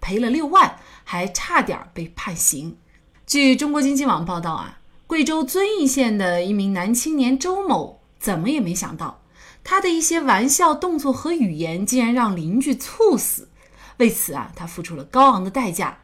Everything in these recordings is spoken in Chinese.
赔了六万。还差点被判刑。据中国经济网报道啊，贵州遵义县的一名男青年周某，怎么也没想到，他的一些玩笑、动作和语言，竟然让邻居猝死。为此啊，他付出了高昂的代价。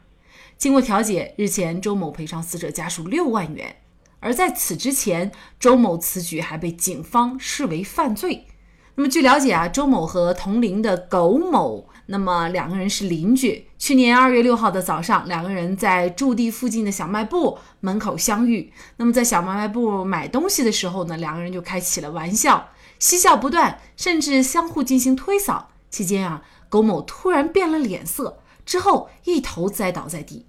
经过调解，日前周某赔偿死者家属六万元。而在此之前，周某此举还被警方视为犯罪。那么据了解啊，周某和同龄的苟某，那么两个人是邻居。去年二月六号的早上，两个人在驻地附近的小卖部门口相遇。那么在小卖部买东西的时候呢，两个人就开起了玩笑，嬉笑不断，甚至相互进行推搡。期间啊，苟某突然变了脸色，之后一头栽倒在地。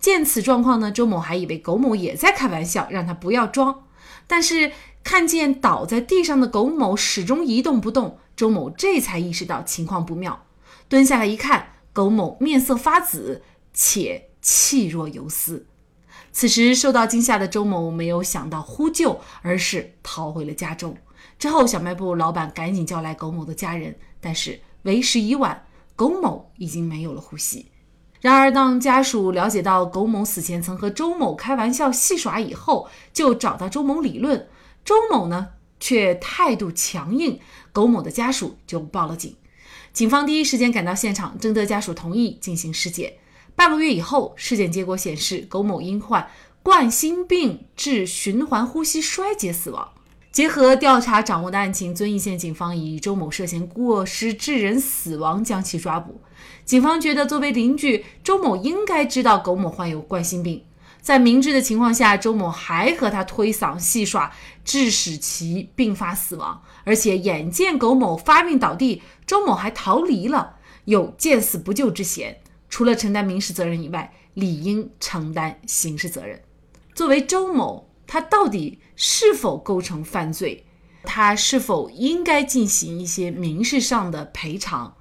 见此状况呢，周某还以为苟某也在开玩笑，让他不要装。但是看见倒在地上的苟某始终一动不动，周某这才意识到情况不妙，蹲下来一看，苟某面色发紫，且气若游丝。此时受到惊吓的周某没有想到呼救，而是逃回了家中。之后，小卖部老板赶紧叫来苟某的家人，但是为时已晚，苟某已经没有了呼吸。然而，当家属了解到苟某死前曾和周某开玩笑戏耍以后，就找到周某理论。周某呢却态度强硬，苟某的家属就报了警。警方第一时间赶到现场，征得家属同意进行尸检。半个月以后，尸检结果显示，苟某因患冠心病致循环呼吸衰竭死亡。结合调查掌握的案情，遵义县警方以周某涉嫌过失致人死亡将其抓捕。警方觉得，作为邻居，周某应该知道苟某患有冠心病，在明知的情况下，周某还和他推搡戏耍，致使其病发死亡。而且眼见苟某发病倒地，周某还逃离了，有见死不救之嫌。除了承担民事责任以外，理应承担刑事责任。作为周某。他到底是否构成犯罪？他是否应该进行一些民事上的赔偿？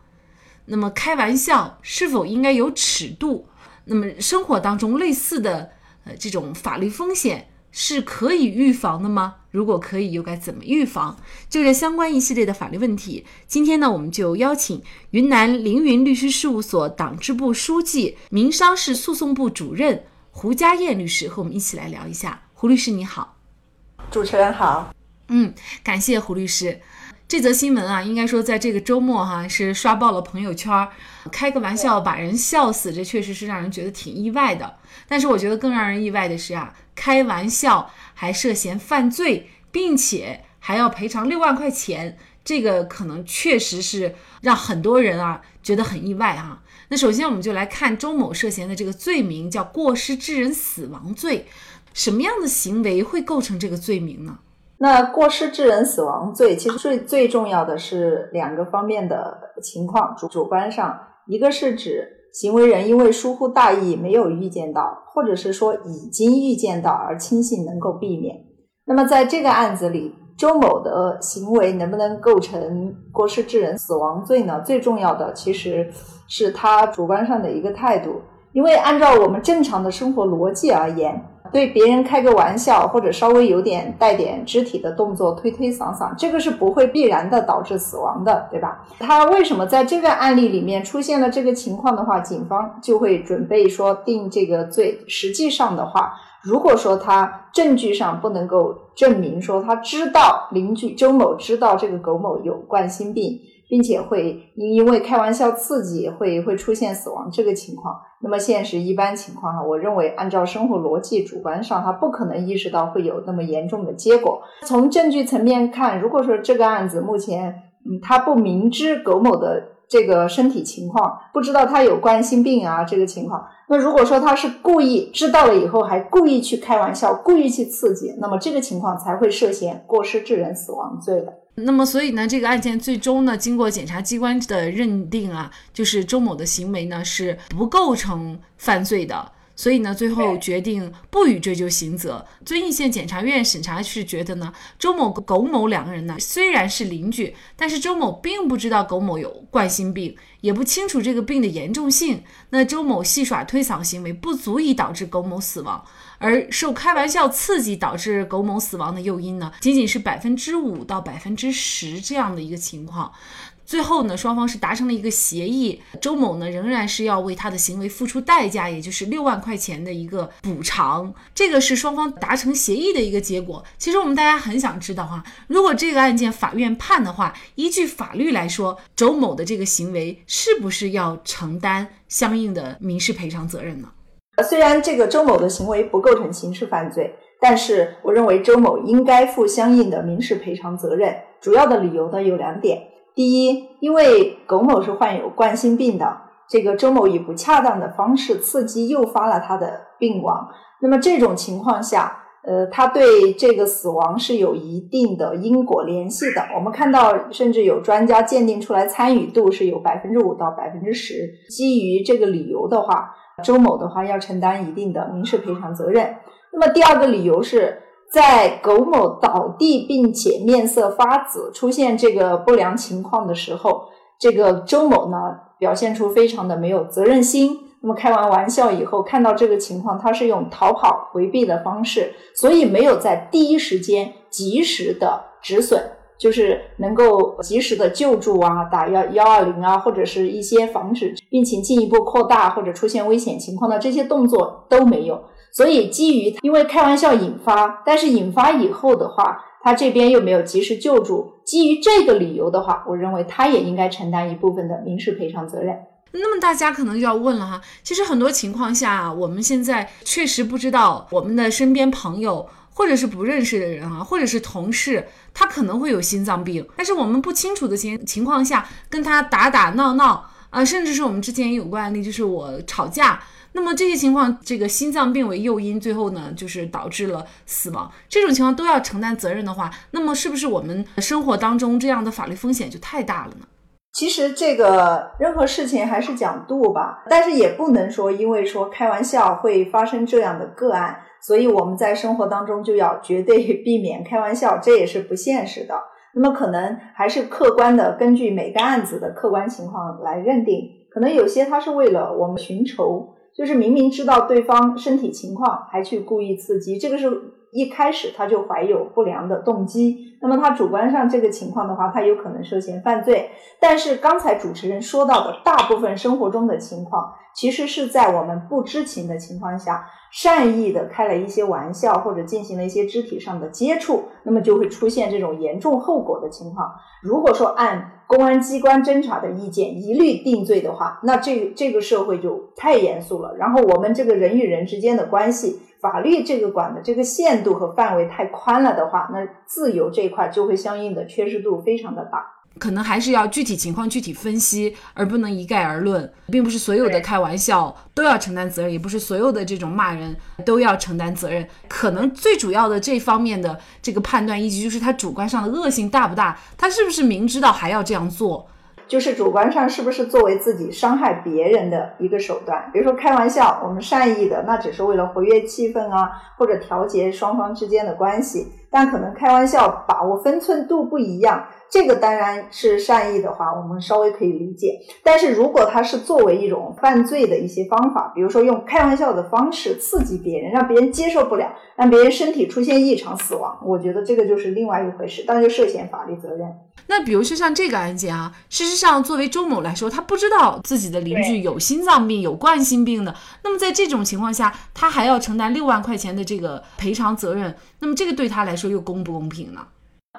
那么开玩笑是否应该有尺度？那么生活当中类似的呃这种法律风险是可以预防的吗？如果可以，又该怎么预防？就这相关一系列的法律问题，今天呢，我们就邀请云南凌云律师事务所党支部书记、民商事诉讼部主任胡佳燕律师和我们一起来聊一下。胡律师你好，主持人好，嗯，感谢胡律师。这则新闻啊，应该说在这个周末哈是刷爆了朋友圈，开个玩笑把人笑死，这确实是让人觉得挺意外的。但是我觉得更让人意外的是啊，开玩笑还涉嫌犯罪，并且还要赔偿六万块钱，这个可能确实是让很多人啊觉得很意外啊。那首先我们就来看周某涉嫌的这个罪名，叫过失致人死亡罪。什么样的行为会构成这个罪名呢？那过失致人死亡罪其实最最重要的是两个方面的情况，主主观上，一个是指行为人因为疏忽大意没有预见到，或者是说已经预见到而轻信能够避免。那么在这个案子里，周某的行为能不能构成过失致人死亡罪呢？最重要的其实是他主观上的一个态度，因为按照我们正常的生活逻辑而言。对别人开个玩笑，或者稍微有点带点肢体的动作，推推搡搡，这个是不会必然的导致死亡的，对吧？他为什么在这个案例里面出现了这个情况的话，警方就会准备说定这个罪。实际上的话，如果说他证据上不能够证明说他知道邻居周某知道这个苟某有冠心病。并且会因因为开玩笑刺激会会出现死亡这个情况，那么现实一般情况哈，我认为按照生活逻辑主观上，他不可能意识到会有那么严重的结果。从证据层面看，如果说这个案子目前，嗯，他不明知苟某的这个身体情况，不知道他有冠心病啊这个情况，那如果说他是故意知道了以后还故意去开玩笑，故意去刺激，那么这个情况才会涉嫌过失致人死亡罪的。那么，所以呢，这个案件最终呢，经过检察机关的认定啊，就是周某的行为呢是不构成犯罪的。所以呢，最后决定不予追究刑责。遵义县检察院审查是觉得呢，周某、苟某两个人呢虽然是邻居，但是周某并不知道苟某有冠心病，也不清楚这个病的严重性。那周某戏耍推搡行为不足以导致苟某死亡，而受开玩笑刺激导致苟某死亡的诱因呢，仅仅是百分之五到百分之十这样的一个情况。最后呢，双方是达成了一个协议，周某呢仍然是要为他的行为付出代价，也就是六万块钱的一个补偿。这个是双方达成协议的一个结果。其实我们大家很想知道哈，如果这个案件法院判的话，依据法律来说，周某的这个行为是不是要承担相应的民事赔偿责任呢？虽然这个周某的行为不构成刑事犯罪，但是我认为周某应该负相应的民事赔偿责任。主要的理由呢有两点。第一，因为苟某是患有冠心病的，这个周某以不恰当的方式刺激诱发了他的病亡。那么这种情况下，呃，他对这个死亡是有一定的因果联系的。我们看到，甚至有专家鉴定出来参与度是有百分之五到百分之十。基于这个理由的话，周某的话要承担一定的民事赔偿责任。那么第二个理由是。在苟某倒地并且面色发紫、出现这个不良情况的时候，这个周某呢表现出非常的没有责任心。那么开完玩笑以后，看到这个情况，他是用逃跑回避的方式，所以没有在第一时间及时的止损，就是能够及时的救助啊，打幺幺二零啊，或者是一些防止病情进一步扩大或者出现危险情况的这些动作都没有。所以，基于因为开玩笑引发，但是引发以后的话，他这边又没有及时救助，基于这个理由的话，我认为他也应该承担一部分的民事赔偿责任。那么大家可能就要问了哈，其实很多情况下，我们现在确实不知道我们的身边朋友或者是不认识的人啊，或者是同事，他可能会有心脏病，但是我们不清楚的情情况下跟他打打闹闹啊，甚至是我们之前也有过案例，就是我吵架。那么这些情况，这个心脏病为诱因，最后呢就是导致了死亡。这种情况都要承担责任的话，那么是不是我们生活当中这样的法律风险就太大了呢？其实这个任何事情还是讲度吧，但是也不能说因为说开玩笑会发生这样的个案，所以我们在生活当中就要绝对避免开玩笑，这也是不现实的。那么可能还是客观的根据每个案子的客观情况来认定，可能有些他是为了我们寻仇。就是明明知道对方身体情况，还去故意刺激，这个是一开始他就怀有不良的动机。那么他主观上这个情况的话，他有可能涉嫌犯罪。但是刚才主持人说到的大部分生活中的情况，其实是在我们不知情的情况下，善意的开了一些玩笑，或者进行了一些肢体上的接触，那么就会出现这种严重后果的情况。如果说按公安机关侦查的意见一律定罪的话，那这这个社会就太严肃了。然后我们这个人与人之间的关系，法律这个管的这个限度和范围太宽了的话，那自由这一块就会相应的缺失度非常的大。可能还是要具体情况具体分析，而不能一概而论，并不是所有的开玩笑都要承担责任，也不是所有的这种骂人都要承担责任。可能最主要的这方面的这个判断依据，就是他主观上的恶性大不大，他是不是明知道还要这样做。就是主观上是不是作为自己伤害别人的一个手段？比如说开玩笑，我们善意的，那只是为了活跃气氛啊，或者调节双方之间的关系。但可能开玩笑把握分寸度不一样，这个当然是善意的话，我们稍微可以理解。但是如果他是作为一种犯罪的一些方法，比如说用开玩笑的方式刺激别人，让别人接受不了，让别人身体出现异常死亡，我觉得这个就是另外一回事，当然就涉嫌法律责任。那比如说像这个案件啊，事实上作为周某来说，他不知道自己的邻居有心脏病、有冠心病的，那么在这种情况下，他还要承担六万块钱的这个赔偿责任，那么这个对他来说说又公不公平呢？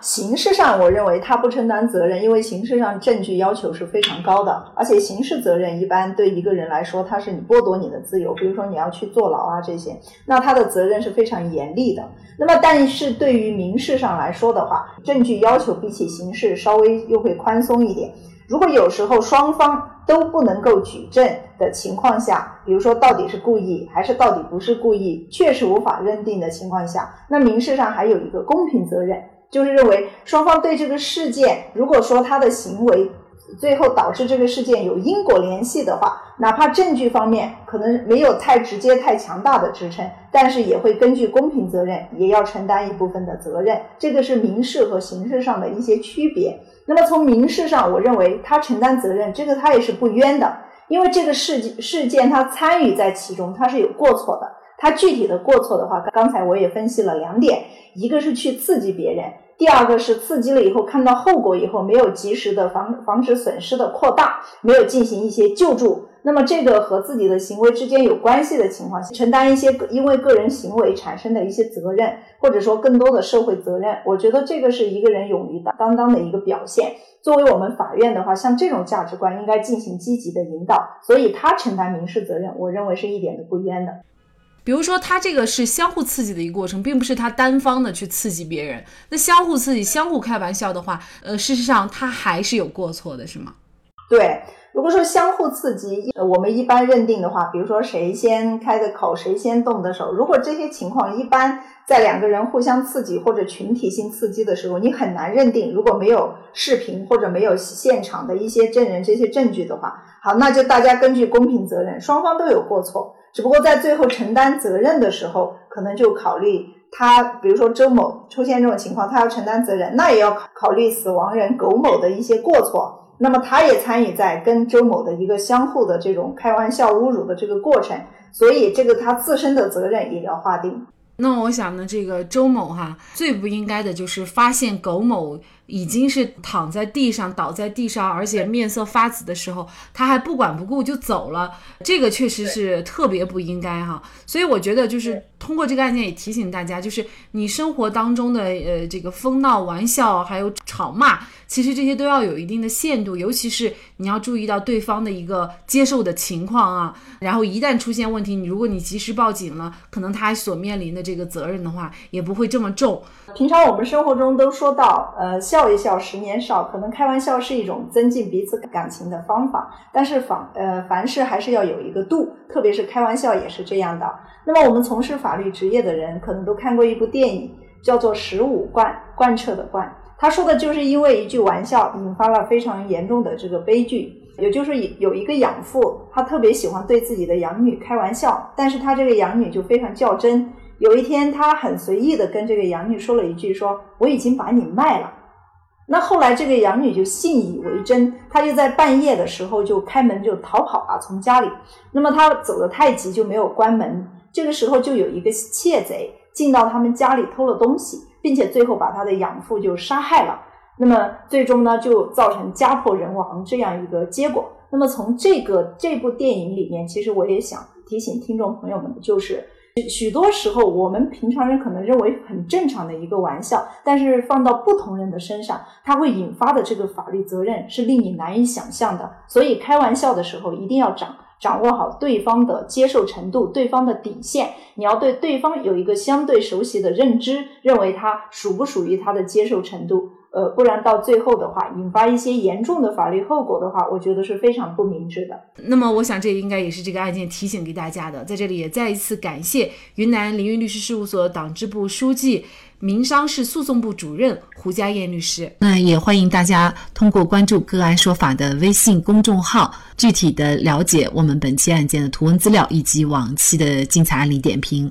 形式上，我认为他不承担责任，因为形式上证据要求是非常高的，而且刑事责任一般对一个人来说，他是你剥夺你的自由，比如说你要去坐牢啊这些，那他的责任是非常严厉的。那么，但是对于民事上来说的话，证据要求比起刑事稍微又会宽松一点。如果有时候双方都不能够举证的情况下，比如说到底是故意还是到底不是故意，确实无法认定的情况下，那民事上还有一个公平责任。就是认为双方对这个事件，如果说他的行为最后导致这个事件有因果联系的话，哪怕证据方面可能没有太直接、太强大的支撑，但是也会根据公平责任，也要承担一部分的责任。这个是民事和刑事上的一些区别。那么从民事上，我认为他承担责任，这个他也是不冤的，因为这个事事件他参与在其中，他是有过错的。他具体的过错的话，刚才我也分析了两点，一个是去刺激别人。第二个是刺激了以后，看到后果以后，没有及时的防防止损失的扩大，没有进行一些救助，那么这个和自己的行为之间有关系的情况下，承担一些因为个人行为产生的一些责任，或者说更多的社会责任，我觉得这个是一个人勇于担当的一个表现。作为我们法院的话，像这种价值观应该进行积极的引导，所以他承担民事责任，我认为是一点都不冤的。比如说，他这个是相互刺激的一个过程，并不是他单方的去刺激别人。那相互刺激、相互开玩笑的话，呃，事实上他还是有过错的，是吗？对，如果说相互刺激，我们一般认定的话，比如说谁先开的口，谁先动的手，如果这些情况一般在两个人互相刺激或者群体性刺激的时候，你很难认定，如果没有视频或者没有现场的一些证人这些证据的话，好，那就大家根据公平责任，双方都有过错。只不过在最后承担责任的时候，可能就考虑他，比如说周某出现这种情况，他要承担责任，那也要考虑死亡人苟某的一些过错，那么他也参与在跟周某的一个相互的这种开玩笑、侮辱的这个过程，所以这个他自身的责任也要划定。那我想呢，这个周某哈最不应该的就是发现苟某。已经是躺在地上，倒在地上，而且面色发紫的时候，他还不管不顾就走了，这个确实是特别不应该哈。所以我觉得就是通过这个案件也提醒大家，就是你生活当中的呃这个疯闹玩笑还有吵骂，其实这些都要有一定的限度，尤其是你要注意到对方的一个接受的情况啊。然后一旦出现问题，你如果你及时报警了，可能他所面临的这个责任的话也不会这么重。平常我们生活中都说到，呃，笑一笑，十年少。可能开玩笑是一种增进彼此感情的方法，但是凡呃凡事还是要有一个度，特别是开玩笑也是这样的。那么我们从事法律职业的人，可能都看过一部电影，叫做《十五贯》，贯彻的贯。他说的就是因为一句玩笑，引发了非常严重的这个悲剧。也就是有一个养父，他特别喜欢对自己的养女开玩笑，但是他这个养女就非常较真。有一天，他很随意的跟这个养女说了一句：“说我已经把你卖了。”那后来这个养女就信以为真，她就在半夜的时候就开门就逃跑了，从家里。那么她走得太急，就没有关门。这个时候就有一个窃贼进到他们家里偷了东西，并且最后把他的养父就杀害了。那么最终呢，就造成家破人亡这样一个结果。那么从这个这部电影里面，其实我也想提醒听众朋友们的就是。许多时候，我们平常人可能认为很正常的一个玩笑，但是放到不同人的身上，它会引发的这个法律责任是令你难以想象的。所以，开玩笑的时候一定要掌掌握好对方的接受程度、对方的底线。你要对对方有一个相对熟悉的认知，认为他属不属于他的接受程度。呃，不然到最后的话，引发一些严重的法律后果的话，我觉得是非常不明智的。那么，我想这应该也是这个案件提醒给大家的。在这里也再一次感谢云南凌云律师事务所党支部书记、民商事诉讼部主任胡家燕律师。那也欢迎大家通过关注“个案说法”的微信公众号，具体的了解我们本期案件的图文资料以及往期的精彩案例点评。